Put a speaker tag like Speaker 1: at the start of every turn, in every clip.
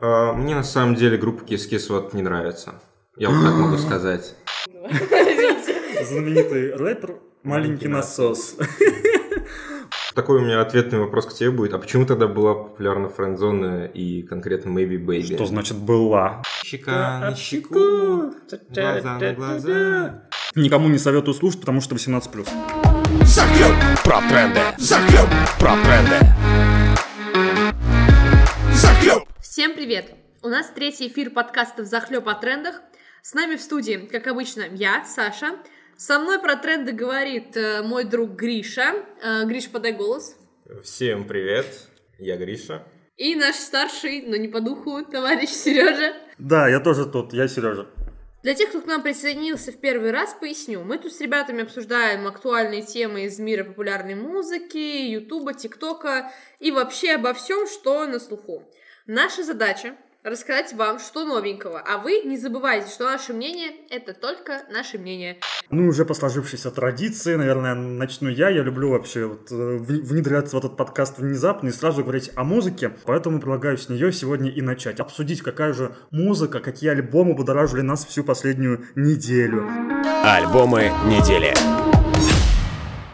Speaker 1: А, Мне на самом деле группа Kiss вот не нравится. Я вот так могу сказать.
Speaker 2: Знаменитый рэпер «Маленький насос».
Speaker 1: Такой у меня ответный вопрос к тебе будет. А почему тогда была популярна френдзона и конкретно Maybe Baby?
Speaker 2: Что значит «была»?
Speaker 1: Щека на щеку, глаза на глаза.
Speaker 2: Никому не советую слушать, потому что 18+.
Speaker 3: Захлеб про тренды. Захлеб про тренды.
Speaker 4: Всем привет! У нас третий эфир подкаста «Захлеб о трендах». С нами в студии, как обычно, я, Саша. Со мной про тренды говорит э, мой друг Гриша. Э, Гриш, подай голос.
Speaker 1: Всем привет, я Гриша.
Speaker 4: И наш старший, но не по духу, товарищ Сережа.
Speaker 2: Да, я тоже тут, я Сережа.
Speaker 4: Для тех, кто к нам присоединился в первый раз, поясню. Мы тут с ребятами обсуждаем актуальные темы из мира популярной музыки, ютуба, тиктока и вообще обо всем, что на слуху. Наша задача рассказать вам, что новенького, а вы не забывайте, что наше мнение – это только наше мнение.
Speaker 2: Ну, уже по сложившейся традиции, наверное, начну я. Я люблю вообще вот, э, внедряться в этот подкаст внезапно и сразу говорить о музыке. Поэтому предлагаю с нее сегодня и начать. Обсудить, какая же музыка, какие альбомы будоражили нас всю последнюю неделю.
Speaker 3: Альбомы недели.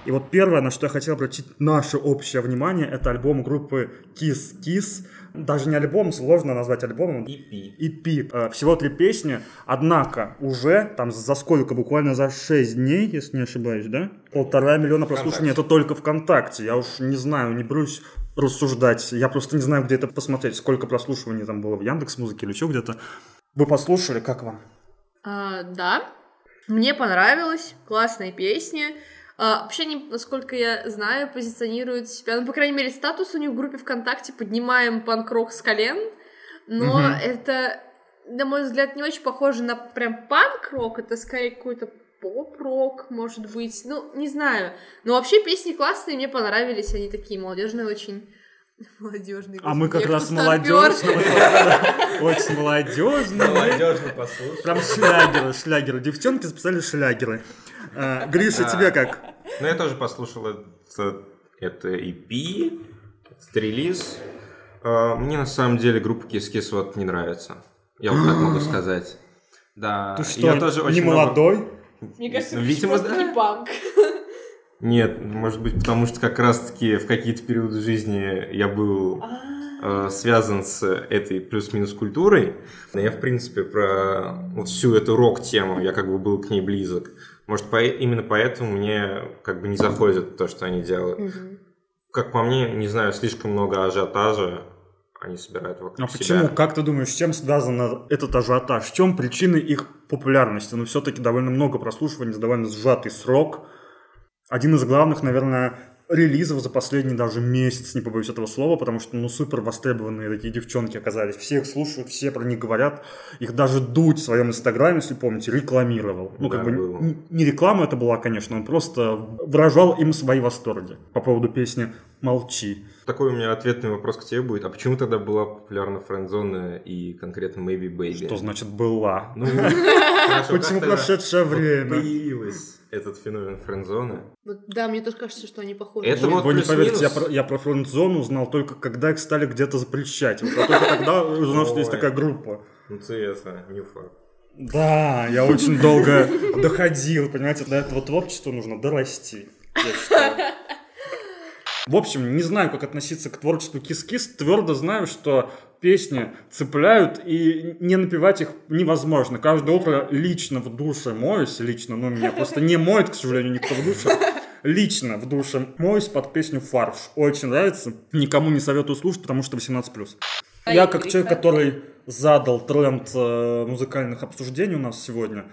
Speaker 2: И вот первое, на что я хотел обратить наше общее внимание, это альбом группы Kiss Kiss. Даже не альбом, сложно назвать альбомом.
Speaker 1: EP.
Speaker 2: EP. Э, Всего три песни, однако уже там за сколько, буквально за 6 дней, если не ошибаюсь, да? Полтора миллиона прослушиваний, это только ВКонтакте. Я уж не знаю, не берусь рассуждать. Я просто не знаю, где это посмотреть, сколько прослушиваний там было в Яндекс Музыке или еще где-то. Вы послушали, как вам?
Speaker 4: А, да, мне понравилось, классная песня. А, вообще, они, насколько я знаю, позиционируют себя, ну, по крайней мере, статус у них в группе ВКонтакте «Поднимаем панк-рок с колен», но
Speaker 2: Мгм.
Speaker 4: это, на мой взгляд, не очень похоже на прям панк-рок, это скорее какой-то поп-рок, может быть, ну, не знаю. Но вообще песни классные, мне понравились, они такие молодежные очень. Молодежные.
Speaker 2: А мы как раз
Speaker 4: старпёр.
Speaker 2: Очень молодежные.
Speaker 1: Молодежно послушай.
Speaker 2: Прям шлягеры, шлягеры. Девчонки записали шлягеры. А, Гриша, тебе как?
Speaker 1: Ну, я тоже послушал это, это EP, этот релиз. А, Мне на самом деле группа Kiss вот не нравится. Я вот так могу сказать. Да,
Speaker 2: Ты что,
Speaker 1: я тоже
Speaker 2: не молодой?
Speaker 4: Мне кажется, это
Speaker 1: видимо, да.
Speaker 4: не панк.
Speaker 1: Нет, может быть, потому что как раз-таки в какие-то периоды жизни я был э, связан с этой плюс-минус культурой. Но я, в принципе, про вот всю эту рок-тему, я как бы был к ней близок. Может, по- именно поэтому мне как бы не заходит то, что они делают. Как по мне, не знаю, слишком много ажиотажа они собирают вокруг
Speaker 2: А
Speaker 1: себя.
Speaker 2: почему? Как ты думаешь, с чем связан этот ажиотаж? В чем причины их популярности? Ну, все-таки довольно много прослушиваний, за довольно сжатый срок. Один из главных, наверное, релизов за последний даже месяц, не побоюсь этого слова, потому что, ну, супер востребованные такие девчонки оказались. Все их слушают, все про них говорят. Их даже Дудь в своем инстаграме, если помните, рекламировал. Ну,
Speaker 1: Да,
Speaker 2: как бы
Speaker 1: было.
Speaker 2: не реклама это была, конечно, он просто выражал им свои восторги по поводу песни «Молчи».
Speaker 1: Такой у меня ответный вопрос к тебе будет. А почему тогда была популярна френдзона и конкретно Maybe Baby?
Speaker 2: Что значит «была»?
Speaker 1: Ну, хорошо,
Speaker 2: Почему прошедшее время?
Speaker 1: Появилась этот феномен френдзоны.
Speaker 4: Вот, да, мне тоже кажется, что они похожи.
Speaker 1: Это вот
Speaker 2: Вы не поверите, я про, я про френд-зону узнал только когда их стали где-то запрещать. Вот я только тогда узнал, что есть такая группа.
Speaker 1: Ну ты это, не факт.
Speaker 2: Да, я очень долго доходил, понимаете, до этого творчества нужно дорасти. я считаю. В общем, не знаю, как относиться к творчеству Кис-Кис. Твердо знаю, что песни цепляют, и не напевать их невозможно. Каждое утро лично в душе моюсь, лично, ну, меня просто не моет, к сожалению, никто в душе. Лично в душе моюсь под песню «Фарш». Очень нравится. Никому не советую слушать, потому что 18+. Я как человек, который задал тренд э, музыкальных обсуждений у нас сегодня,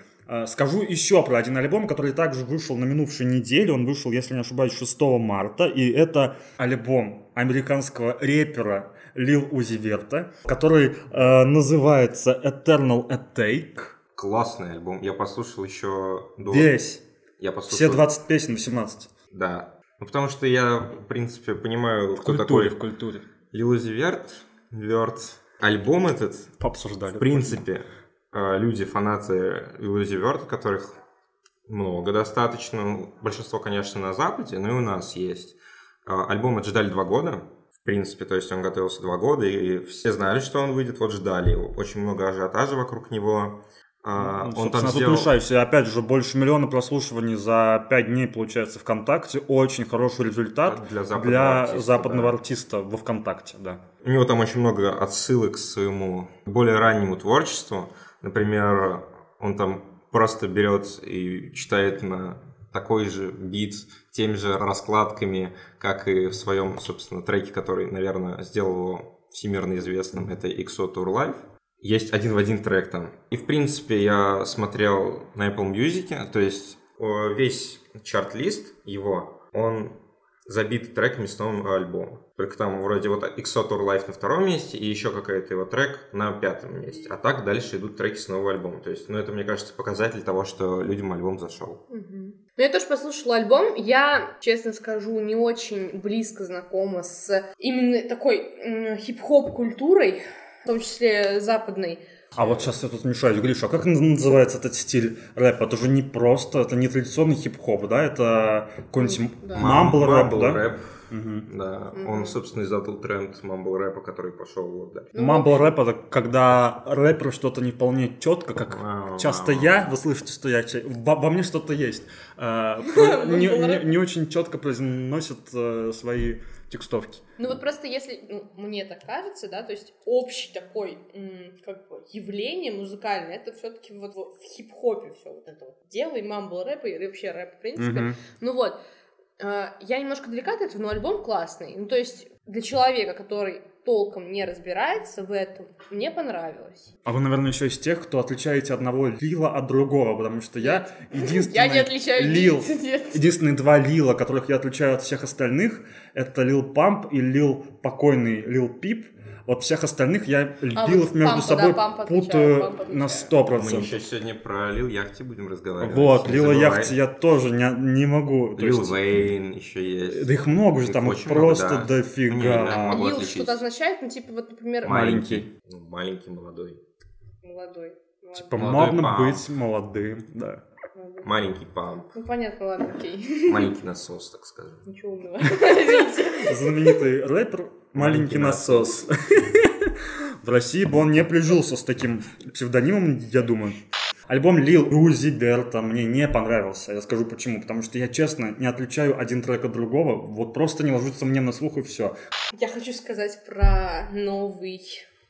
Speaker 2: скажу еще про один альбом, который также вышел на минувшей неделе. Он вышел, если не ошибаюсь, 6 марта. И это альбом американского рэпера Лил Узи Верта, который э, называется Eternal Attack.
Speaker 1: Классный альбом. Я послушал еще до...
Speaker 2: Весь.
Speaker 1: Я послушал...
Speaker 2: Все 20 песен, 18.
Speaker 1: Да. Ну, потому что я, в принципе, понимаю,
Speaker 2: В
Speaker 1: кто
Speaker 2: культуре,
Speaker 1: такой
Speaker 2: в культуре.
Speaker 1: Лил Узи Верт. Верт. Альбом этот,
Speaker 2: Пообсуждали.
Speaker 1: в принципе, э, люди, фанаты Лил Узи Верта, которых много достаточно. Большинство, конечно, на Западе, но и у нас есть. Э, Альбом отжидали два года. В принципе, то есть он готовился два года, и все знали, что он выйдет, вот ждали. Очень много ажиотажа вокруг него. А,
Speaker 2: Ну,
Speaker 1: он там сделал...
Speaker 2: И опять же, больше миллиона прослушиваний за 5 дней получается ВКонтакте. Очень хороший результат
Speaker 1: Для западного
Speaker 2: для
Speaker 1: артиста,
Speaker 2: западного
Speaker 1: да.
Speaker 2: артиста во ВКонтакте, да.
Speaker 1: У него там очень много отсылок к своему более раннему творчеству. Например, он там просто берет и читает на такой же бит, теми же раскладками, как и в своем, собственно, треке, который, наверное, сделал его всемирно известным, это XO Tour Life. Есть один в один трек там. И, в принципе, я смотрел на Apple Music, то есть весь чарт-лист его, он забит треками с нового альбома. Только там вроде вот XO Tour Life на втором месте и еще какой-то его трек на пятом месте. А так дальше идут треки с нового альбома. То есть, ну, это, мне кажется, показатель того, что людям альбом зашел.
Speaker 4: Мгм. Ну, я тоже послушала альбом. Я, честно скажу, не очень близко знакома с именно такой хип-хоп культурой, в том числе западной.
Speaker 2: А вот сейчас я тут мешаюсь, Гриша, а как называется этот стиль рэпа? Это же не просто, это не традиционный хип-хоп, да? Это какой-нибудь
Speaker 4: Да.
Speaker 2: мамбл рэп, да?
Speaker 1: рэп,
Speaker 2: Мгм.
Speaker 1: да.
Speaker 4: Мгм.
Speaker 1: Он, собственно, и задал тренд мамбл рэпа, который пошел вот дальше.
Speaker 4: Ну,
Speaker 2: Мамбл рэп это когда рэпер что-то не вполне четко, как
Speaker 1: Вау,
Speaker 2: часто
Speaker 1: вау.
Speaker 2: я, вы слышите, что я во, во мне что-то есть, э, не, не- очень четко произносят э, свои текстовки.
Speaker 4: Ну вот просто если, ну, мне так кажется, да, то есть общий такой, как бы, явление музыкальное, это все-таки вот, вот в хип-хопе все вот это вот дело, и мамбл рэп, и вообще рэп, в принципе.
Speaker 2: Мгм.
Speaker 4: Ну вот, э, я немножко далека от этого, но альбом классный. Ну то есть для человека, который толком не разбирается в этом, мне понравилось.
Speaker 2: А вы, наверное, еще из тех, кто отличаете одного лила от другого, потому что я единственный
Speaker 4: Я не отличаю
Speaker 2: лил. Единственные два лила, которых я отличаю от всех остальных, это Лил Памп и Лил покойный Лил Пип. Вот всех остальных я лилов
Speaker 4: вот
Speaker 2: между
Speaker 4: Пампа,
Speaker 2: собой
Speaker 4: да, Пампа
Speaker 2: путаю
Speaker 4: Пампа
Speaker 2: на
Speaker 4: отличаю.
Speaker 2: 100%.
Speaker 1: Мы еще сегодня про Лил Яхти будем разговаривать.
Speaker 2: Вот, Лила. Яхти я тоже не, не могу.
Speaker 1: Лил
Speaker 2: есть-
Speaker 1: Вейн еще есть.
Speaker 2: Да их много же,
Speaker 1: Их
Speaker 2: там их
Speaker 1: очень много,
Speaker 2: просто
Speaker 1: да.
Speaker 2: Дофига.
Speaker 4: Лил что-то означает, ну типа вот, например,
Speaker 2: Маленький.
Speaker 1: Ну, маленький, молодой.
Speaker 4: молодой. молодой.
Speaker 2: Типа
Speaker 1: Молодой
Speaker 2: можно
Speaker 1: памп.
Speaker 2: быть молодым, да.
Speaker 1: Маленький памп.
Speaker 4: Ну понятно, ладно, окей.
Speaker 1: Маленький насос, так скажем.
Speaker 4: Ничего умного.
Speaker 2: Знаменитый рэпер Маленький
Speaker 1: Маленький
Speaker 2: насос. В России бы он не прижился с таким псевдонимом, я думаю. Альбом Лил Узи Верта мне не понравился. Я скажу почему. Потому что я, честно, не отличаю один трек от другого. Вот просто не ложится мне на слух и все.
Speaker 4: Я хочу сказать про новый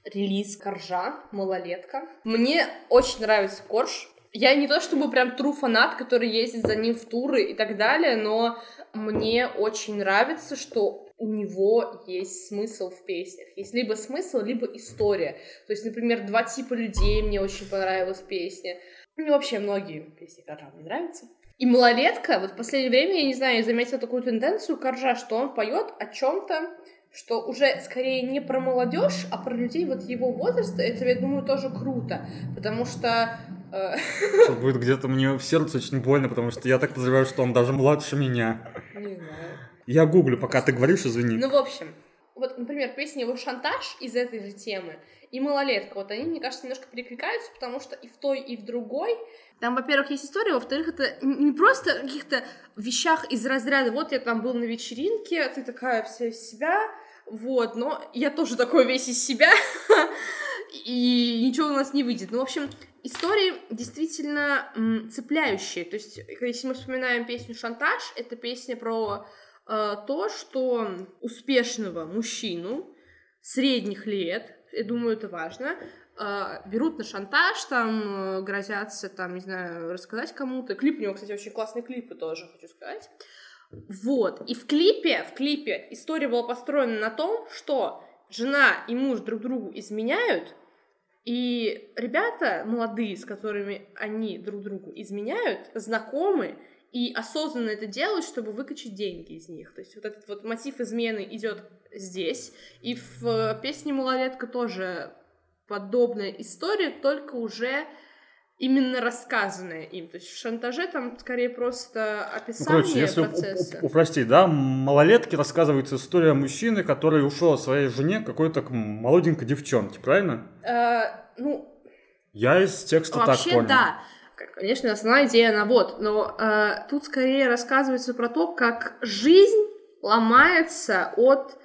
Speaker 4: релиз Коржа «Малолетка». Мне очень нравится Корж. Я не то чтобы прям тру фанат, который ездит за ним в туры и так далее, но мне очень нравится, что у него есть смысл в песнях. Есть либо смысл, либо история. То есть, например, «Два типа людей» мне очень понравилась песня. Мне вообще многие песни Коржа мне нравятся. И малолетка, вот в последнее время, я не знаю, я заметила такую тенденцию Коржа, что он поет о чем-то, что уже скорее не про молодежь, а про людей вот его возраста. Это, я думаю, тоже круто, потому что
Speaker 2: Сейчас будет где-то мне в сердце очень больно, потому что я так подозреваю, что он даже младше меня.
Speaker 4: не знаю.
Speaker 2: Я гуглю, пока ты говоришь, извини.
Speaker 4: Ну, в общем, вот, например, песня его «Шантаж» из этой же темы и «Малолетка», вот они, мне кажется, немножко перекликаются, потому что и в той, и в другой там, во-первых, есть история, во-вторых, это не просто каких-то вещах из разряда «вот я там был на вечеринке, ты такая вся из себя», вот, но я тоже такой весь из себя, и ничего у нас не выйдет. Ну, в общем, истории действительно м, цепляющие. То есть, если мы вспоминаем песню «Шантаж», это песня про э, то, что успешного мужчину средних лет, я думаю, это важно, э, берут на шантаж, там э, грозятся, там, не знаю, рассказать кому-то. Клип у него, кстати, очень классные клипы тоже, хочу сказать. Вот. И в клипе, в клипе история была построена на том, что жена и муж друг другу изменяют, и ребята молодые, с которыми они друг другу изменяют, знакомы и осознанно это делают, чтобы выкачать деньги из них. То есть вот этот вот мотив измены идет здесь. И в песне «Малолетка» тоже подобная история, только уже именно рассказанная им. То есть в «Шантаже» там скорее просто
Speaker 2: Ну,
Speaker 4: описание
Speaker 2: короче, если
Speaker 4: процесса.
Speaker 2: упростить, да, малолетки рассказывается история мужчины, который ушел от своей жене какой-то молоденькой девчонке, правильно?
Speaker 4: Э, ну,
Speaker 2: Я из текста так
Speaker 4: Вообще,
Speaker 2: понял.
Speaker 4: да. Конечно, основная идея она вот, но э, тут скорее рассказывается про то, как жизнь ломается от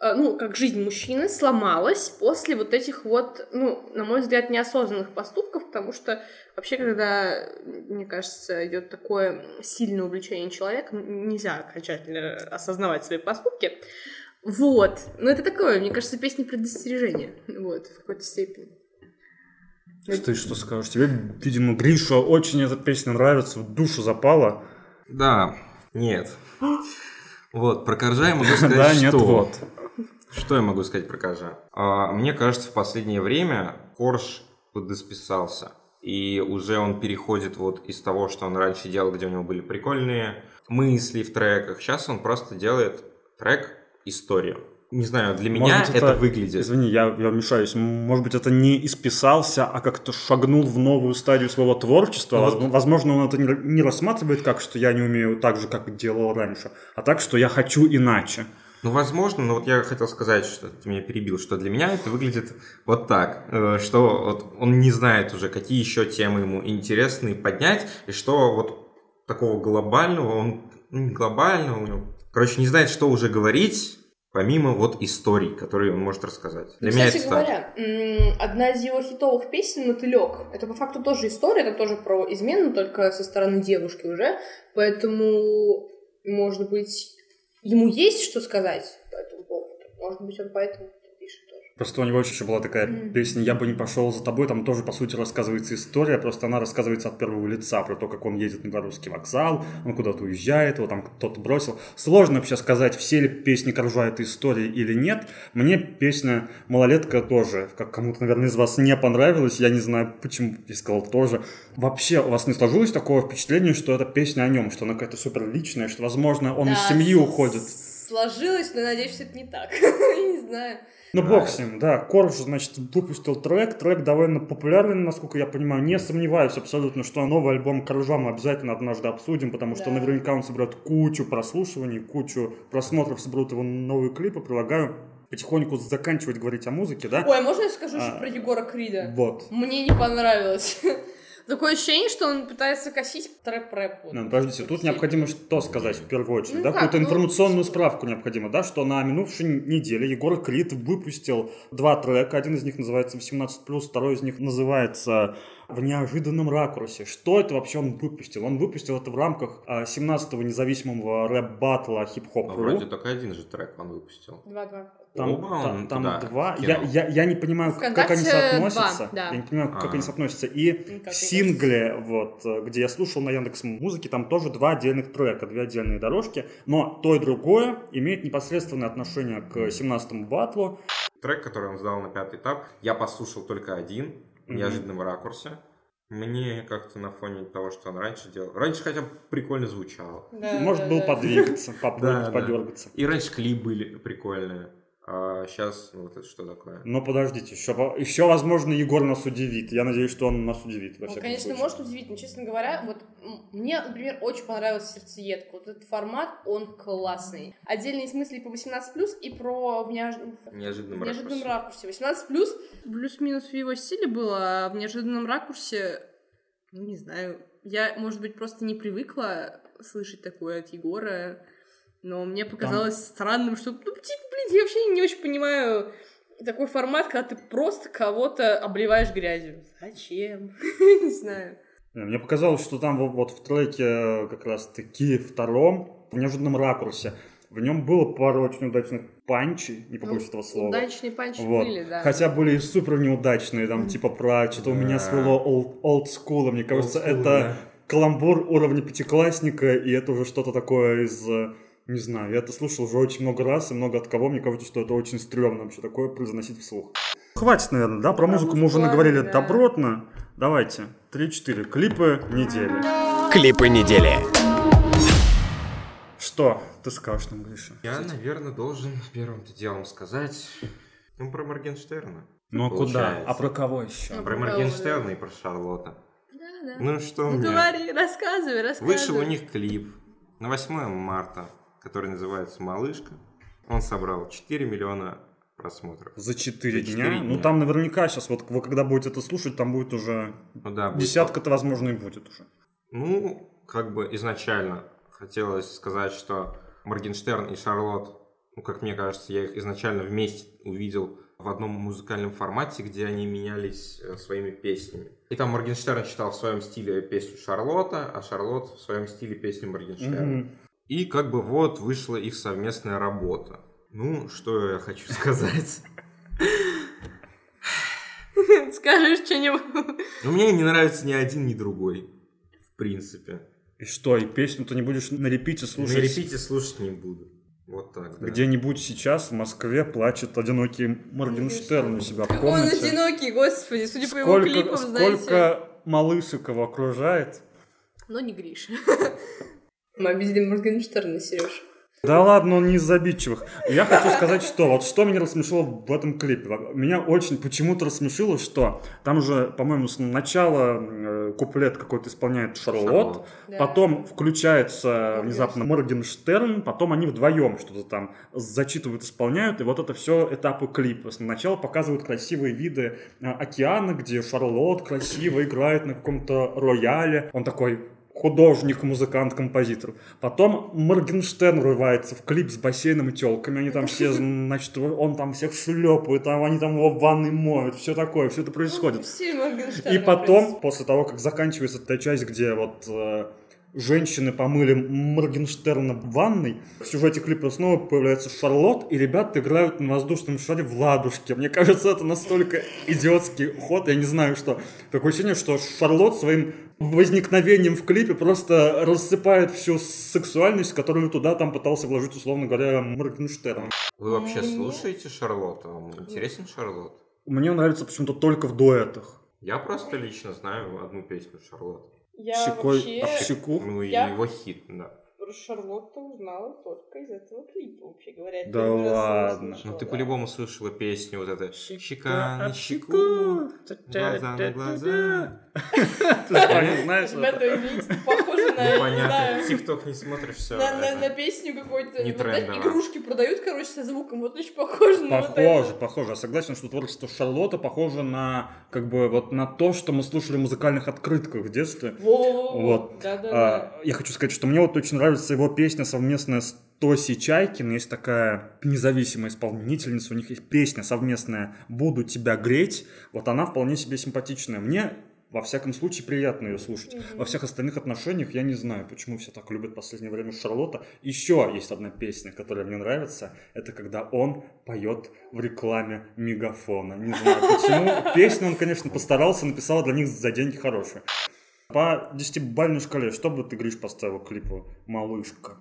Speaker 4: ну, как жизнь мужчины сломалась после вот этих вот, ну, на мой взгляд, неосознанных поступков, потому что вообще, когда, мне кажется, идет такое сильное увлечение человека, нельзя окончательно осознавать свои поступки. Вот. Но это такое, мне кажется, песня предостережения. Вот, в какой-то степени.
Speaker 2: Ты что скажешь? Тебе, видимо, Гриша очень эта песня нравится, в душу запала.
Speaker 1: Да, нет. Вот, про Коржа я могу сказать,
Speaker 2: Да, нет,
Speaker 1: что...
Speaker 2: вот.
Speaker 1: Что я могу сказать про Коржа? А, мне кажется, в последнее время Корж подосписался. И уже он переходит вот из того, что он раньше делал, где у него были прикольные мысли в треках. Сейчас он просто делает трек историю. Не знаю, для меня
Speaker 2: Может,
Speaker 1: это, выглядит.
Speaker 2: Извини, я, я вмешаюсь. Может быть, это не исписался, а как-то шагнул в новую стадию своего творчества.
Speaker 1: Ну,
Speaker 2: Воз-
Speaker 1: вот-
Speaker 2: Возможно, он это не рассматривает как, что я не умею так же, как делал раньше, а так, что я хочу иначе.
Speaker 1: Ну, возможно, но вот я хотел сказать, что ты меня перебил, что для меня это выглядит вот так, э, что вот он не знает уже, какие еще темы ему интересны поднять, и что вот такого глобального, он ну, не глобального, у него, короче, не знает, что уже говорить, помимо вот историй, которые он может рассказать. Для меня
Speaker 4: Ну, Кстати
Speaker 1: это так.
Speaker 4: говоря, м, одна из его хитовых песен «Мотылек» — это по факту тоже история, это тоже про измену, только со стороны девушки уже, поэтому, может быть, ему есть что сказать по этому поводу. Может быть, он поэтому.
Speaker 2: Просто у него еще была такая
Speaker 4: Мгм.
Speaker 2: песня «Я бы не пошел за тобой», там тоже, по сути, рассказывается история, просто она рассказывается от первого лица, про то, как он едет на Белорусский вокзал, он куда-то уезжает, его там кто-то бросил. Сложно вообще сказать, все ли песни Коржа это история или нет. Мне песня «Малолетка» тоже, как кому-то, наверное, из вас не понравилась, я не знаю, почему я сказал тоже. Вообще, у вас не сложилось такого впечатления, что это песня о нем, что она какая-то супер личная, что, возможно, он из
Speaker 4: Да,
Speaker 2: семьи
Speaker 4: с-
Speaker 2: уходит?
Speaker 4: Сложилось, но надеюсь, что это не так. Я не знаю.
Speaker 2: Ну, бог с ним, да. Корж, значит, выпустил трек. Трек довольно популярный, насколько я понимаю. Не сомневаюсь абсолютно, что новый альбом Коржа мы обязательно однажды обсудим, потому что
Speaker 4: Да.
Speaker 2: наверняка он соберет кучу прослушиваний, кучу просмотров, соберут его новые клипы. Предлагаю потихоньку заканчивать говорить о музыке, да?
Speaker 4: Ой, а можно я скажу еще
Speaker 2: А.
Speaker 4: про Егора Крида?
Speaker 2: Вот.
Speaker 4: Мне не понравилось. Такое ощущение, что он пытается косить трэп-рэп. вот.
Speaker 2: Ну, подождите, тут необходимо что сказать в первую очередь,
Speaker 4: Ну
Speaker 2: да?
Speaker 4: как,
Speaker 2: Какую-то
Speaker 4: ну,
Speaker 2: информационную справку необходимо, да? Что на минувшей неделе Егор Крид выпустил два трека. Один из них называется 18+, второй из них называется в неожиданном ракурсе. Что это вообще он выпустил? Он выпустил это в рамках а, 17-го независимого рэп-баттла хип-хоп
Speaker 1: Ну, вроде только один же трек он выпустил.
Speaker 4: Два-два.
Speaker 2: Там,
Speaker 1: Оба
Speaker 2: та-
Speaker 1: он
Speaker 2: там
Speaker 1: туда
Speaker 2: два. Я, я, я не понимаю, как они
Speaker 4: ВКонтакте
Speaker 2: соотносятся.
Speaker 4: два, да.
Speaker 2: Я не понимаю, как
Speaker 1: А.
Speaker 2: они соотносятся. И
Speaker 4: Никак,
Speaker 2: в сингле, вот, где я слушал на Яндекс Музыке, там тоже два отдельных трека, две отдельные дорожки. Но то и другое имеет непосредственное отношение к 17-му батлу.
Speaker 1: Трек, который он сдал на пятый этап, я послушал только один, в неожиданном ракурсе. Мне как-то на фоне того, что он раньше делал. Раньше хотя бы прикольно звучал.
Speaker 4: Да,
Speaker 2: Может,
Speaker 4: да,
Speaker 2: был
Speaker 4: да.
Speaker 2: подвигаться,
Speaker 1: да.
Speaker 2: подергаться.
Speaker 1: И раньше клип были прикольные. А сейчас, ну, вот это что такое?
Speaker 2: Но подождите, еще, еще, возможно, Егор нас удивит. Я надеюсь, что он нас удивит. Во
Speaker 4: Он,
Speaker 2: всяком
Speaker 4: конечно,
Speaker 2: случае.
Speaker 4: может удивить, но, честно говоря, вот мне, например, очень понравился сердцеедка. Вот этот формат, он классный. Отдельные смыслы и по 18+, и про в неож-
Speaker 1: В неожиданном
Speaker 4: в неожиданном
Speaker 1: ракурсе.
Speaker 4: ракурсе. 18+, плюс-минус в его стиле было, а в неожиданном ракурсе, ну, не знаю, я, может быть, просто не привыкла слышать такое от Егора, но мне показалось странным, что, ну, типа, блин, я вообще не очень понимаю такой формат, когда ты просто кого-то обливаешь грязью. Зачем? Не знаю.
Speaker 2: Не, Мне показалось, что там вот, в треке э, как раз-таки втором, в неожиданном ракурсе, в нем было пару очень удачных панчей, не побоюсь
Speaker 4: Ну,
Speaker 2: этого слова.
Speaker 4: Удачные панчи
Speaker 2: Вот.
Speaker 4: были, да.
Speaker 2: Хотя были и супер неудачные, там типа про что-то у меня
Speaker 1: Да.
Speaker 2: свело old, old school, мне кажется,
Speaker 1: Old school,
Speaker 2: это
Speaker 1: да.
Speaker 2: каламбур уровня пятиклассника, и это уже что-то такое из, э, не знаю, я это слушал уже очень много раз, и много от кого, мне кажется, что это очень стрёмно вообще такое произносить вслух. Хватит, наверное, да? Про,
Speaker 4: Про
Speaker 2: музыку мы уже наговорили
Speaker 4: да.
Speaker 2: добротно. Давайте, 3-4 клипы недели.
Speaker 3: Клипы недели.
Speaker 2: Что ты скажешь нам, Гриша?
Speaker 1: Я, наверное, должен первым делом сказать ну, про Моргенштерна.
Speaker 2: Ну а куда? А про кого еще?
Speaker 4: Ну,
Speaker 1: Про
Speaker 4: Про
Speaker 1: Моргенштерна и про Шарлотта.
Speaker 4: Да, да.
Speaker 1: Ну что
Speaker 4: Ну,
Speaker 1: мне?
Speaker 4: говори, рассказывай, рассказывай.
Speaker 1: Вышел у них клип на 8 марта, который называется «Малышка». Он собрал 4 миллиона просмотров.
Speaker 2: За 4
Speaker 1: За
Speaker 2: дня?
Speaker 1: четыре
Speaker 2: Ну
Speaker 1: дня.
Speaker 2: там наверняка сейчас, вот вы когда будете это слушать, там будет уже
Speaker 1: Ну да,
Speaker 2: десятка-то, возможно, и будет уже.
Speaker 1: Ну, как бы изначально хотелось сказать, что Моргенштерн и Шарлот ну, как мне кажется, я их изначально вместе увидел в одном музыкальном формате, где они менялись э, своими песнями. И там Моргенштерн читал в своем стиле песню Шарлотта, а Шарлотт в своем стиле песню Моргенштерна.
Speaker 2: Мгм.
Speaker 1: И как бы вот вышла их совместная работа. Ну, что я хочу сказать.
Speaker 4: Скажешь что-нибудь.
Speaker 1: Ну, мне не нравится ни один, ни другой. В принципе.
Speaker 2: И что, и песню ты не будешь на репите слушать?
Speaker 1: На репите слушать не буду. Вот так, да.
Speaker 2: Где-нибудь сейчас в Москве плачет одинокий Моргенштерн у себя в
Speaker 4: Он
Speaker 2: комнате.
Speaker 4: одинокий, господи, судя по его
Speaker 2: Сколько,
Speaker 4: клипам, знаете.
Speaker 2: сколько малышек его окружает.
Speaker 4: Но не Гриш.
Speaker 5: Мы обидели Моргенштерна, Сереж.
Speaker 2: Да ладно, он не из обидчивых. Я хочу сказать, что вот что меня рассмешило в этом клипе. Меня очень почему-то рассмешило, что там же, по-моему, с начала э, куплет какой-то исполняет Шарлот.
Speaker 5: Да.
Speaker 2: потом включается внезапно Моргенштерн, потом они вдвоем что-то там зачитывают, исполняют, и вот это все этапы клипа. Сначала показывают красивые виды э, океана, где Шарлот красиво играет на каком-то рояле. Он такой художник, музыкант, композитор. Потом Моргенштерн врывается в клип с бассейном и телками. Они там все, значит, он там всех шлепают, там, они там его в ванной моют, все такое, все это происходит. И потом, после того, как заканчивается та часть, где вот э, женщины помыли Моргенштерна в ванной, в сюжете клипа снова появляется Шарлот, и ребята играют на воздушном шаре в ладушке. Мне кажется, это настолько идиотский ход, я не знаю что. Такое ощущение, что Шарлот своим возникновением в клипе просто рассыпает всю сексуальность, которую туда там пытался вложить, условно говоря, Моргенштерн.
Speaker 1: Вы вообще слушаете Шарлотта? Вам интересен Шарлотт?
Speaker 2: Мне нравится почему-то только в дуэтах.
Speaker 1: Я просто лично знаю одну песню Шарлотт.
Speaker 5: Я
Speaker 2: Щекой
Speaker 5: вообще
Speaker 2: об щеку.
Speaker 1: Ну и
Speaker 5: Я-
Speaker 1: его хит, да.
Speaker 5: Про Шарлотту узнала только из этого клипа, вообще говоря.
Speaker 2: Да
Speaker 5: Первый
Speaker 2: ладно.
Speaker 5: слышала,
Speaker 1: Ну ты
Speaker 5: да.
Speaker 1: по-любому слышала песню вот это «Щека на щеку, глаза на глаза».
Speaker 2: Знаешь это?
Speaker 5: Похоже на,
Speaker 1: понятно, тикток не смотришь, все.
Speaker 5: на, песню какой-то.
Speaker 1: Не
Speaker 5: игрушки продают, короче, со звуком. Вот очень похоже на вот
Speaker 2: Похоже,
Speaker 5: это.
Speaker 2: похоже. Я согласен, что творчество Шарлотта похоже на как бы вот на то, что мы слушали в музыкальных открытках в детстве.
Speaker 5: Во-во-во.
Speaker 2: Вот. А, я хочу сказать, что мне вот очень нравится его песня совместная с Тоси Чайкин. Есть такая независимая исполнительница, у них есть песня совместная «Буду тебя греть». Вот она вполне себе симпатичная. Мне во всяком случае, приятно ее слушать. Во всех остальных отношениях я не знаю, почему все так любят в последнее время Шарлотта. Еще есть одна песня, которая мне нравится. Это когда он поет в рекламе мегафона. Не знаю почему. Песню он, конечно, постарался, написал для них за деньги хорошие. По десятибалльной шкале, что бы ты, Гриш, поставил клипу «Малышка»?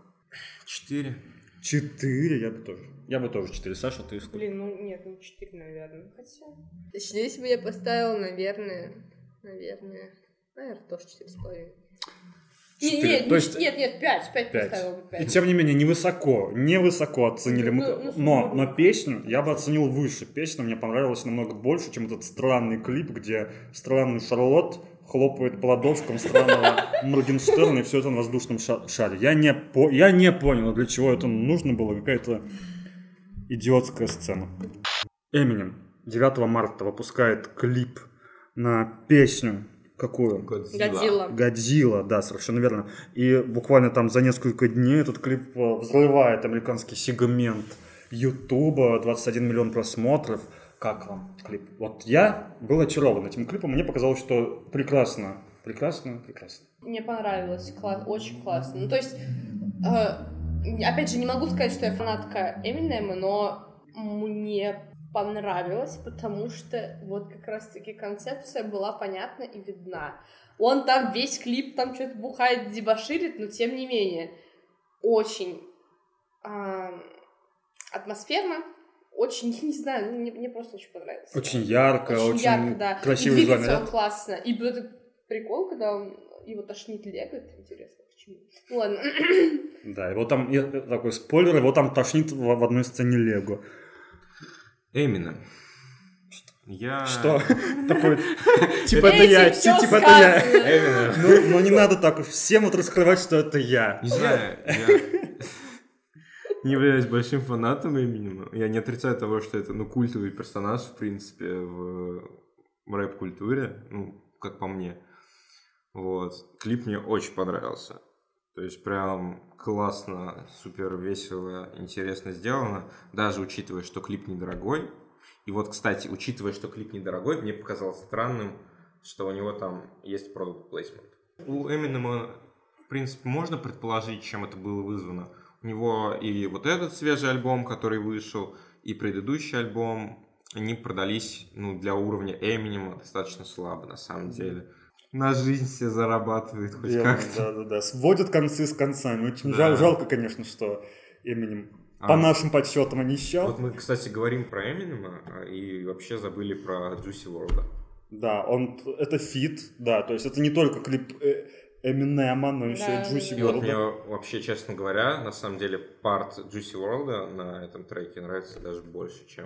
Speaker 1: Четыре.
Speaker 2: Четыре, я бы тоже. Я бы тоже четыре. Саша, ты сколько?
Speaker 5: Блин, ну нет, ну 4, наверное. Хотя.
Speaker 4: Здесь бы я поставила, наверное, наверное, наверное, тоже 4,5.
Speaker 5: Не-
Speaker 2: Четыре.
Speaker 5: Нет,
Speaker 2: То
Speaker 5: не
Speaker 2: есть-
Speaker 5: ч- нет, нет, 5, 5
Speaker 2: Пять.
Speaker 5: поставила бы
Speaker 2: И
Speaker 5: 5.
Speaker 2: тем не менее, невысоко, невысоко оценили. мы-
Speaker 5: Ну, ну,
Speaker 2: но,
Speaker 5: ну,
Speaker 2: но песню я бы оценил выше. Песня мне понравилась намного больше, чем этот странный клип, где странный Шарлот хлопает по ладошкам странного Моргенштерна и все это на воздушном ша- шаре. Я не, по- я не понял, для чего это нужно было. Какая-то идиотская сцена. Эминем 9 марта выпускает клип на песню. Какую?
Speaker 4: Годзилла.
Speaker 2: Годзилла, да, совершенно верно. И буквально там за несколько дней этот клип э, взрывает американский сегмент Ютуба, 21 миллион просмотров. Как вам клип? Вот я был очарован этим клипом, мне показалось, что прекрасно, прекрасно, прекрасно.
Speaker 5: Мне понравилось, класс, очень классно. Ну, то есть, э, опять же, не могу сказать, что я фанатка Эминема, но мне понравилось, потому что вот как раз-таки концепция была понятна и видна. Он там весь клип там что-то бухает, дебоширит, но тем не менее очень а, атмосферно, очень, не знаю, ну, мне, мне просто очень понравилось.
Speaker 2: Очень ярко, очень,
Speaker 5: Очень ярко, да.
Speaker 2: красивый
Speaker 5: и двигается он классно. И вот этот прикол, когда он его тошнит легает, интересно, почему. Ну ладно.
Speaker 2: Да, его там, такой спойлер, его там тошнит в, в одной сцене Лего.
Speaker 1: Эминем. Я...
Speaker 2: Что? Такой, типа это
Speaker 5: Этим
Speaker 2: я, типа это я. Ну, ну не надо так всем вот раскрывать, что это я.
Speaker 1: Не знаю, я не являюсь большим фанатом Эминема. Я не отрицаю того, что это, ну, культовый персонаж, в принципе, в рэп-культуре, ну, как по мне. Вот. Клип мне очень понравился. То есть прям классно, супер весело, интересно сделано, даже учитывая, что клип недорогой. И вот, кстати, учитывая, что клип недорогой, мне показалось странным, что у него там есть продукт placement. У Эминема, в принципе, можно предположить, чем это было вызвано. У него и вот этот свежий альбом, который вышел, и предыдущий альбом, они продались ну, для уровня Эминема достаточно слабо, на самом деле. На жизнь все зарабатывает хоть
Speaker 2: Я-
Speaker 1: как-то.
Speaker 2: Да, да, да. Сводят концы с концами. Очень
Speaker 1: Да.
Speaker 2: жал- жалко, конечно, что Эминем
Speaker 1: А.
Speaker 2: по нашим подсчетам не исчез.
Speaker 1: Вот мы, кстати, говорим про Эминема а, и вообще забыли про Juice WRLD.
Speaker 2: Да, он это feat, да, то есть это не только клип э, Эминема, но еще
Speaker 5: Да,
Speaker 2: и Juicy
Speaker 5: да,
Speaker 1: И вот мне вообще, честно говоря, на самом деле part Juice WRLD на этом треке нравится даже больше, чем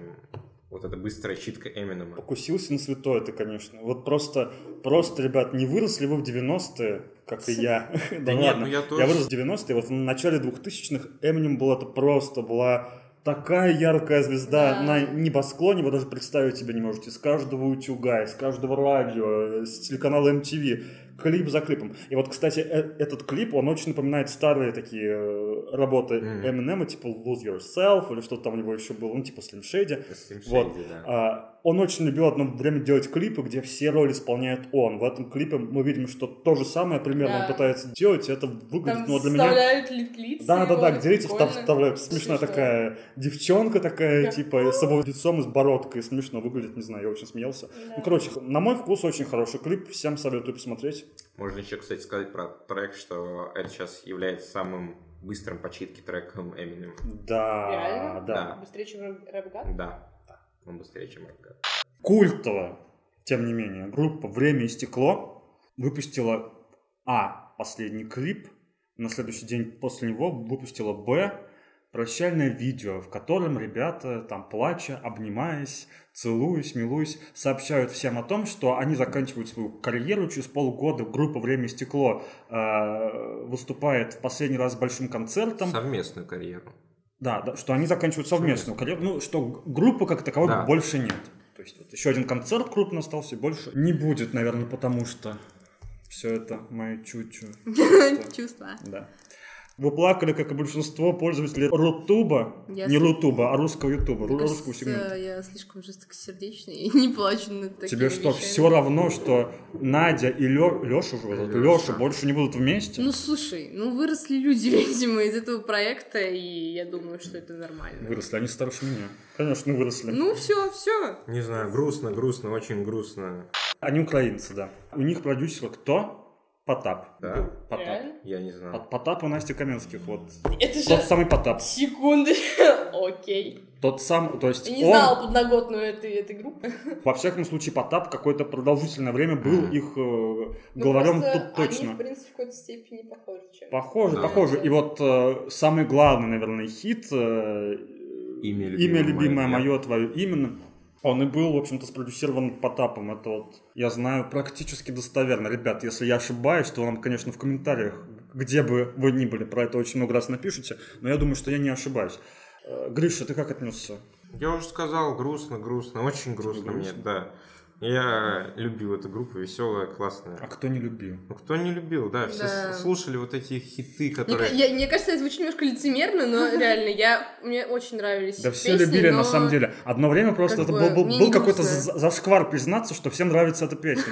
Speaker 1: вот эта быстрая читка Эминема.
Speaker 2: Покусился на святое это, конечно. Вот просто, просто, ребят, не выросли вы в 90-е, как и я. Да
Speaker 1: нет,
Speaker 2: ладно.
Speaker 1: ну я тоже.
Speaker 2: Я вырос в 90-е, вот в начале 2000-х Эминем был это просто, была такая яркая звезда
Speaker 5: Да.
Speaker 2: на небосклоне, вы даже представить себе не можете. С каждого утюга, из каждого радио, с телеканала MTV, клип за клипом. И вот, кстати, э- этот клип, он очень напоминает старые такие э, работы. Эминема, типа Lose Yourself, или что-то там у него еще было, ну, типа Slim Shady.
Speaker 1: Slim
Speaker 2: Вот.
Speaker 1: Shady, да.
Speaker 2: А, он очень любил одно время делать клипы, где все роли исполняет он. В этом клипе мы видим, что то же самое примерно
Speaker 5: Да.
Speaker 2: он пытается делать, и это выглядит,
Speaker 5: Там
Speaker 2: ну, для меня...
Speaker 5: вставляют лица
Speaker 2: Да, да, да, где лица вставляют. Смешная
Speaker 5: Смешно.
Speaker 2: такая девчонка такая,
Speaker 5: Да.
Speaker 2: типа, с его лицом и с бородкой. Смешно выглядит, не знаю, я очень смеялся.
Speaker 5: Да.
Speaker 2: Ну, короче, на мой вкус очень хороший клип, всем советую посмотреть.
Speaker 1: Можно еще, кстати, сказать про трек, что это сейчас является самым быстрым по читке треком Eminem.
Speaker 2: Да,
Speaker 5: Реально?
Speaker 2: да.
Speaker 5: Быстрее, чем Рэп- рэп-гад?
Speaker 1: Да, он быстрее, чем Рэп
Speaker 2: Культовая, тем не менее, группа «Время и стекло» выпустила А. Последний клип, на следующий день после него выпустила Б. Прощальное видео, в котором ребята, там, плача, обнимаясь, целуясь, милуясь, сообщают всем о том, что они заканчивают свою карьеру через полгода. Группа «Время и стекло» э, выступает в последний раз с большим концертом.
Speaker 1: Совместную карьеру.
Speaker 2: Да, да, что они заканчивают совместную карьеру. Ну, что группы как таковой
Speaker 1: Да.
Speaker 2: больше нет. То есть вот еще один концерт крупный остался, и больше не будет, наверное, потому что все это мои чучу.
Speaker 4: Чувства.
Speaker 2: Да. Вы плакали, как и большинство пользователей Рутуба,
Speaker 4: Я
Speaker 2: не
Speaker 4: с-
Speaker 2: Рутуба, а русского Ютуба, русского
Speaker 4: кажется,
Speaker 2: сегмента.
Speaker 4: я слишком жестокосердечный и не плачу над такими
Speaker 2: Тебе что,
Speaker 4: вещами.
Speaker 2: все равно, что Надя и Лё... Леша уже,
Speaker 1: Лёша.
Speaker 2: Леша больше не будут вместе?
Speaker 4: Ну, слушай, ну выросли люди, видимо, из этого проекта, и я думаю, что это нормально.
Speaker 2: Выросли, они старше меня. Конечно, выросли.
Speaker 4: Ну, все, все.
Speaker 1: Не знаю, грустно, грустно, очень грустно.
Speaker 2: Они украинцы, да. У них продюсер кто? Потап.
Speaker 1: Да?
Speaker 2: Был Потап.
Speaker 5: Реально?
Speaker 1: Я не знаю.
Speaker 2: От Потапа Насти Каменских, вот.
Speaker 5: Это же...
Speaker 2: Тот самый Потап.
Speaker 5: Секунды. Окей.
Speaker 2: Тот сам, то есть
Speaker 5: Я не
Speaker 2: он,
Speaker 5: знала подноготную этой, этой группы.
Speaker 2: во всяком случае, Потап какое-то продолжительное время был
Speaker 1: Мгм.
Speaker 2: их э,
Speaker 5: Ну,
Speaker 2: главарем тут точно.
Speaker 5: Они, в принципе, в какой-то степени похожи. чем-
Speaker 2: Похоже,
Speaker 1: Да.
Speaker 2: похоже. И вот э, самый главный, наверное, хит э,
Speaker 1: Имя
Speaker 2: «Имя
Speaker 1: любимое
Speaker 2: любимое
Speaker 1: мое».
Speaker 2: мое, твое именно». Он и был, в общем-то, спродюсирован Потапом. Это вот, я знаю, практически достоверно. Ребят, если я ошибаюсь, то вам, конечно, в комментариях, где бы вы ни были, про это очень много раз напишите. Но я думаю, что я не ошибаюсь. Э, Гриша, ты как отнесся?
Speaker 1: Я уже сказал, грустно, грустно, очень грустно мне,
Speaker 2: грустно?
Speaker 1: да. Я любил эту группу, веселая, классная.
Speaker 2: А кто не любил?
Speaker 1: Ну, кто не любил, да, все
Speaker 4: Да.
Speaker 1: слушали вот эти хиты,
Speaker 4: Мне,
Speaker 1: которые...
Speaker 4: я- мне кажется, это звучит немножко лицемерно, но реально, я, мне очень нравились
Speaker 2: Да все
Speaker 4: песни,
Speaker 2: любили,
Speaker 4: но-
Speaker 2: на самом деле. Одно время просто
Speaker 4: как
Speaker 2: это
Speaker 4: бы
Speaker 2: был, был,
Speaker 4: мне
Speaker 2: был какой-то зашквар признаться, что всем нравится эта песня.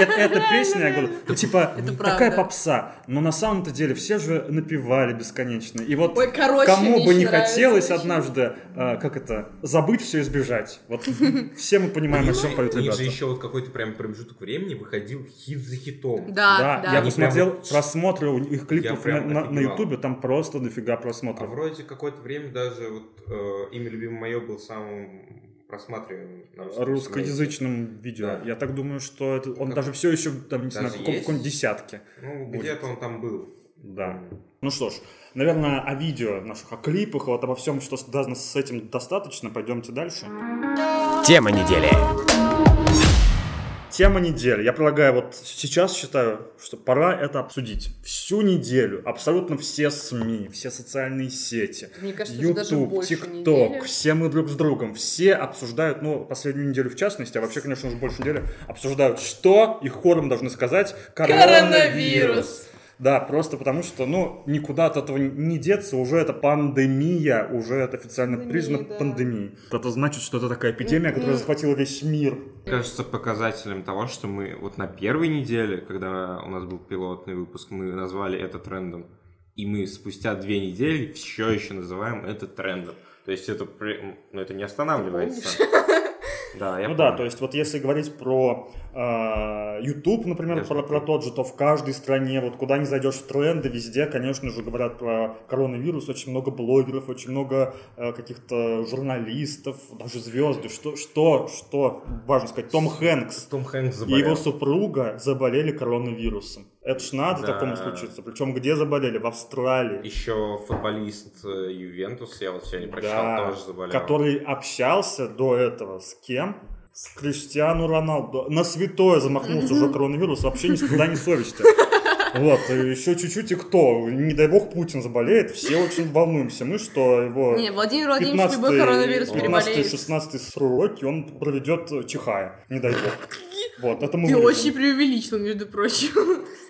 Speaker 2: Э- Эта песня, я говорю, ну, типа, такая попса. Но на самом-то деле все же напевали бесконечно. И вот кому
Speaker 5: мне
Speaker 2: бы не хотелось однажды, э, как это, забыть все и сбежать. Вот все мы понимаем, о чем поют ребята.
Speaker 1: Еще вот какой-то прям промежуток времени выходил хит за хитом.
Speaker 4: Да,
Speaker 2: Да,
Speaker 4: да.
Speaker 2: я посмотрел
Speaker 1: прям-
Speaker 2: просмотры у их клипов на- на на
Speaker 1: офигевал.
Speaker 2: ютубе, там просто дофига
Speaker 1: А
Speaker 2: просмотров.
Speaker 1: вроде какое-то время даже вот э, имя любимое мое был самым просматриваемым на русском
Speaker 2: русскоязычном видео.
Speaker 1: Да.
Speaker 2: Я так думаю, что это, он
Speaker 1: Как-
Speaker 2: даже все еще, там, не
Speaker 1: Даже
Speaker 2: знаю, в каком- в каком десятке.
Speaker 1: Ну,
Speaker 2: будет.
Speaker 1: где-то он там был.
Speaker 2: Да. Ну что ж, наверное, о видео наших, о клипах, вот обо всем, что связано с этим, достаточно. Пойдемте дальше.
Speaker 3: Тема недели.
Speaker 2: Тема недели. Я предлагаю вот сейчас считаю, что пора это обсудить. Всю неделю абсолютно все СМИ, все социальные сети,
Speaker 4: Мне кажется,
Speaker 2: YouTube, TikTok, все мы друг с другом, все обсуждают, ну, последнюю неделю в частности, а вообще, конечно, уже больше недели, обсуждают, что и хором должны сказать коронавирус.
Speaker 5: Коронавирус.
Speaker 2: Да, просто потому что, ну, никуда от этого не деться, уже это пандемия, уже это официально
Speaker 4: Пандемия,
Speaker 2: признано
Speaker 4: да.
Speaker 2: пандемией. Это значит, что это такая эпидемия, которая захватила весь мир.
Speaker 1: Кажется, показателем того, что мы вот на первой неделе, когда у нас был пилотный выпуск, мы назвали это трендом. И мы спустя две недели все еще называем это трендом. То есть это, ну, это не останавливается. Да, я
Speaker 2: ну да,
Speaker 1: помню.
Speaker 2: то есть вот если говорить про э, YouTube, например, про, про тот же, то в каждой стране, вот куда ни зайдешь в тренды, везде, конечно же, говорят про коронавирус, очень много блогеров, очень много э, каких-то журналистов, даже звезды, что, что, что, важно сказать, Том Хэнкс.
Speaker 1: Том Хэнкс
Speaker 2: и его супруга заболели коронавирусом. Это ж надо
Speaker 1: Да.
Speaker 2: такому случиться. Причем где заболели? В Австралии.
Speaker 1: Еще футболист э, Ювентус, я вот сегодня прочитал,
Speaker 2: Да,
Speaker 1: тоже заболел.
Speaker 2: который общался до этого с кем? С Криштиану Роналду. На святое замахнулся уже коронавирус, вообще ни стыда, ни совести. Вот, и еще чуть-чуть и кто? Не дай бог Путин заболеет, все очень волнуемся. Мы, что его
Speaker 6: Не, Владимир Владимирович любой коронавирус переболеет.
Speaker 2: 15-16 сроки он проведет чихая, не дай бог. Вот, это мы
Speaker 6: Ты
Speaker 2: вырежем.
Speaker 6: очень преувеличил, между прочим.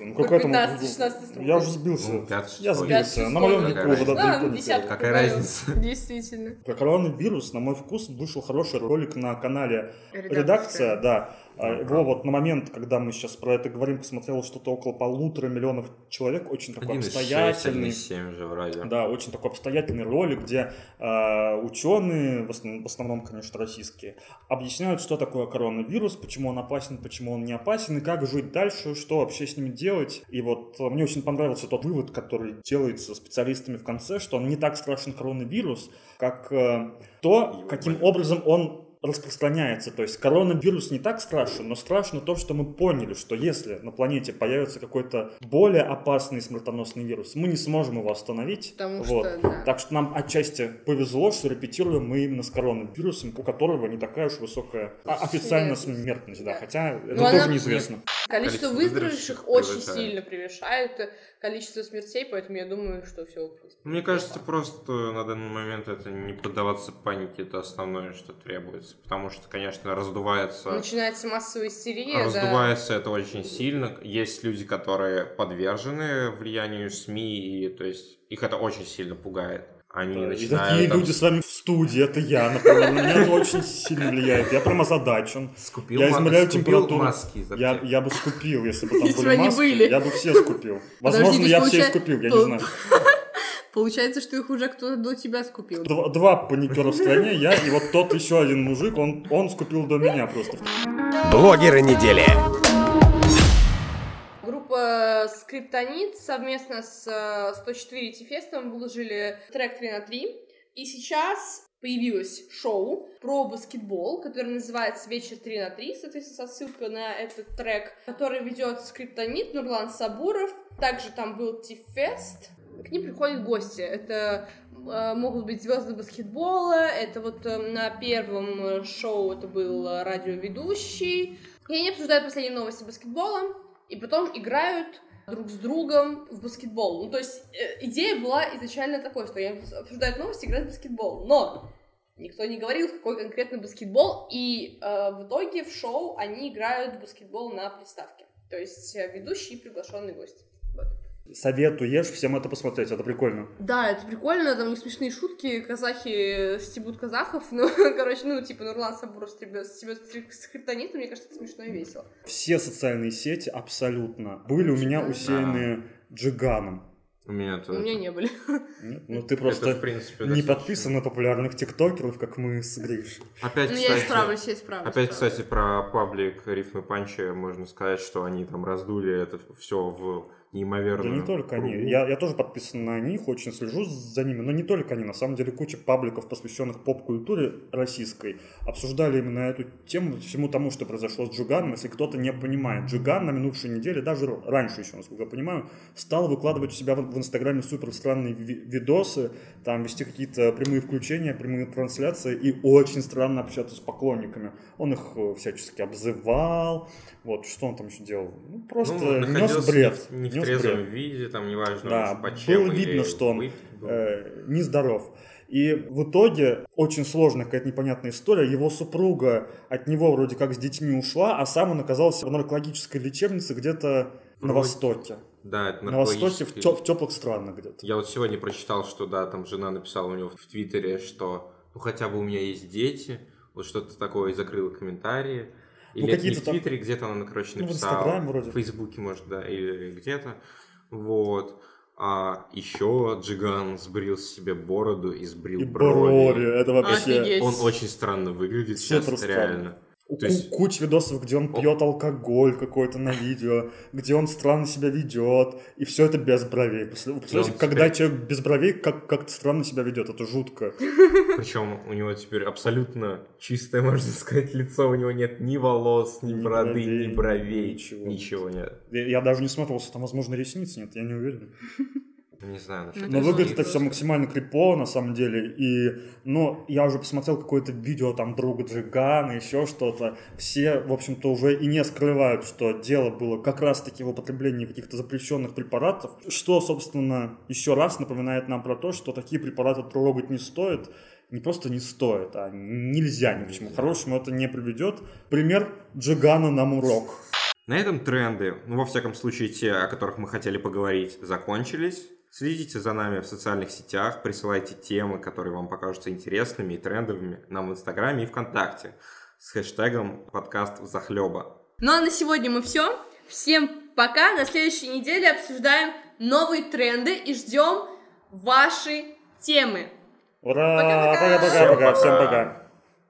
Speaker 2: Ну, какой там-
Speaker 4: 15-16 срок.
Speaker 2: Я уже сбился.
Speaker 1: Ну, пятый,
Speaker 2: Я
Speaker 1: шестой.
Speaker 2: сбился.
Speaker 4: Пятый,
Speaker 2: На моем веку
Speaker 1: какая
Speaker 2: уже
Speaker 4: десятку.
Speaker 1: Какая
Speaker 4: говорю.
Speaker 1: разница?
Speaker 6: Действительно.
Speaker 2: Про коронавирус, на мой вкус, вышел хороший ролик на канале
Speaker 6: Редакция.
Speaker 2: «Редакция», да. А Его вот на момент, когда мы сейчас про это говорим, посмотрело что-то около полутора миллионов человек, очень такой
Speaker 1: 1,6,
Speaker 2: обстоятельный.
Speaker 1: 1,7 же вроде.
Speaker 2: Да, очень такой обстоятельный ролик, где э, ученые, в основном, в основном, конечно, российские, объясняют, что такое коронавирус, почему он опасен, почему он не опасен, и как жить дальше, что вообще с ним делать. И вот э, мне очень понравился тот вывод, который делается специалистами в конце, что он не так страшен коронавирус, как э, то, каким образом он распространяется. То есть коронавирус не так страшен, но страшно то, что мы поняли, что если на планете появится какой-то более опасный смертоносный вирус, мы не сможем его остановить.
Speaker 4: Потому
Speaker 2: Вот.
Speaker 4: что, да.
Speaker 2: Так что нам отчасти повезло, что репетируем мы именно с коронавирусом, у которого не такая уж высокая а, официальная
Speaker 4: Смертность.
Speaker 2: смертность, да,
Speaker 4: Да.
Speaker 2: хотя это
Speaker 4: Но
Speaker 2: тоже
Speaker 4: она-
Speaker 2: неизвестно.
Speaker 4: Количество
Speaker 1: Количество
Speaker 4: выздоровевших очень
Speaker 1: превышает.
Speaker 4: сильно превышает количество смертей, поэтому я думаю, что все.
Speaker 1: Мне кажется, просто на данный момент это не поддаваться панике, это основное, что требуется. Потому что, конечно, раздувается...
Speaker 4: Начинается массовая истерия, да.
Speaker 1: Раздувается это очень сильно. Есть люди, которые подвержены влиянию СМИ, и то есть их это очень сильно пугает. Они
Speaker 2: Да, И
Speaker 1: начинают
Speaker 2: такие
Speaker 1: там,
Speaker 2: люди с вами в студии, это я, например, на меня это очень сильно влияет. Я прям озадачен.
Speaker 1: скупил,
Speaker 2: Я измеряю
Speaker 1: скупил
Speaker 2: температуру.
Speaker 1: маски
Speaker 2: Я, я бы скупил, если бы там
Speaker 6: Если бы
Speaker 2: были маски,
Speaker 6: были.
Speaker 2: я бы все скупил. Возможно,
Speaker 6: Подожди,
Speaker 2: я
Speaker 6: есть
Speaker 2: все и скупил, я не знаю.
Speaker 6: Получается, что их уже кто-то до тебя скупил.
Speaker 2: Два, два паникера в стране, я и вот тот еще один мужик, он, он скупил до меня просто.
Speaker 3: Блогеры недели.
Speaker 4: Группа Скриптонит совместно с э, 104 Фестом выложили трек 3 на 3. И сейчас появилось шоу про баскетбол, которое называется «Вечер 3 на 3», соответственно, со ссылкой на этот трек, который ведет Скриптонит Нурлан Сабуров. Также там был Ти-фест. К ним приходят гости. Это э, могут быть звезды баскетбола. Это вот э, на первом э, шоу это был радиоведущий. И они обсуждают последние новости баскетбола и потом играют друг с другом в баскетбол. Ну, то есть идея была изначально такой, что они обсуждают новости, играют в баскетбол. Но никто не говорил, какой конкретно баскетбол, и э, в итоге в шоу они играют в баскетбол на приставке. То есть ведущий и приглашенный гость.
Speaker 2: Советуешь всем это посмотреть, это прикольно.
Speaker 4: Да, это прикольно, там у них смешные шутки, казахи стебут казахов, ну, короче, ну, типа, Нурлан Сабуров стебет, стебет скриптонит, мне кажется, это смешно и весело.
Speaker 2: Все социальные сети абсолютно были у меня усеяны джиганом.
Speaker 1: У меня
Speaker 4: У
Speaker 1: тоже.
Speaker 4: меня не были.
Speaker 2: Нет? Ну ты
Speaker 1: Это,
Speaker 2: просто
Speaker 1: в принципе,
Speaker 2: не подписан на популярных тиктокеров, как мы с Гришей.
Speaker 1: Опять,
Speaker 4: Ну, я
Speaker 1: кстати,
Speaker 4: исправлюсь, я исправлюсь.
Speaker 1: Опять,
Speaker 4: исправлюсь.
Speaker 1: кстати, про паблик рифмы панчи можно сказать, что они там раздули это все в
Speaker 2: Да
Speaker 1: неимоверную
Speaker 2: не только они. Я, я тоже подписан на них, очень слежу за ними, но не только они. На самом деле куча пабликов, посвященных поп-культуре российской, обсуждали именно эту тему, всему тому, что произошло с Джиганом. Если кто-то не понимает, Джиган на минувшей неделе, даже раньше еще, насколько я понимаю, стал выкладывать у себя в, в Инстаграме супер странные ви- видосы, там вести какие-то прямые включения, прямые трансляции и очень странно общаться с поклонниками. Он их э, всячески обзывал, вот, что он там еще делал? Ну, просто
Speaker 1: Ну,
Speaker 2: нес бред.
Speaker 1: Не в
Speaker 2: нес
Speaker 1: трезвом
Speaker 2: бред.
Speaker 1: виде, там неважно,
Speaker 2: Да,
Speaker 1: по чем.
Speaker 2: было видно, что он,
Speaker 1: выпит
Speaker 2: э, нездоров. И в итоге очень сложная какая-то непонятная история. Его супруга от него вроде как с детьми ушла, а сам он оказался в наркологической лечебнице где-то на
Speaker 1: Вроде.
Speaker 2: Востоке.
Speaker 1: Да, это
Speaker 2: На Востоке, в, тё- в теплых странах где-то.
Speaker 1: Я вот сегодня прочитал, что да, там жена написала у него в Твиттере, что ну хотя бы у меня есть дети, вот что-то такое, и закрыла комментарии. Или
Speaker 2: Ну, какие-то
Speaker 1: в
Speaker 2: там-
Speaker 1: Твиттере, где-то она, короче,
Speaker 2: Ну, в
Speaker 1: написала.
Speaker 2: Инстаграме вроде.
Speaker 1: В Фейсбуке, может, да, или где-то. Вот. А еще Джиган сбрил себе бороду и сбрил
Speaker 2: И
Speaker 1: брови.
Speaker 2: брови, это вообще...
Speaker 5: Офигеть.
Speaker 1: Он очень странно выглядит
Speaker 2: Супер
Speaker 1: сейчас,
Speaker 2: странно.
Speaker 1: реально.
Speaker 2: У-
Speaker 1: То есть-
Speaker 2: ку- Куча видосов, где он пьет алкоголь какой-то на видео, где он странно себя ведет, и все это без бровей. Представляете, когда
Speaker 1: теперь-
Speaker 2: человек без бровей как- как-то странно себя ведет, это жутко.
Speaker 1: Причем у него теперь абсолютно чистое, можно сказать, лицо. У него нет ни волос, ни,
Speaker 2: Ни
Speaker 1: бороды,
Speaker 2: бровей,
Speaker 1: ни бровей.
Speaker 2: ничего.
Speaker 1: Ничего нет.
Speaker 2: Я, я даже не смотрелся, там, возможно, ресниц нет, я не уверен.
Speaker 1: Не знаю
Speaker 4: Ну,
Speaker 2: Но
Speaker 4: Это
Speaker 2: выглядит
Speaker 4: жутко.
Speaker 2: это все максимально крипово, на самом деле. И, но я уже посмотрел какое-то видео там друга Джигана, еще что-то. Все, в общем-то, уже и не скрывают, что дело было как раз-таки в употреблении каких-то запрещенных препаратов. Что, собственно, еще раз напоминает нам про то, что такие препараты трогать не стоит. Не просто не стоит, а нельзя ни к чему хорошему это не приведет. Пример Джигана нам урок.
Speaker 1: На этом тренды, ну, во всяком случае, те, о которых мы хотели поговорить, закончились. Следите за нами в социальных сетях, присылайте темы, которые вам покажутся интересными и трендовыми нам в Инстаграме и ВКонтакте с хэштегом подкаст захлеба.
Speaker 5: Ну а на сегодня мы все. Всем пока. На следующей неделе обсуждаем новые тренды и ждем ваши темы.
Speaker 2: Ура!
Speaker 5: Пока-пока!
Speaker 2: Пока-пока!
Speaker 1: Всем
Speaker 2: пока!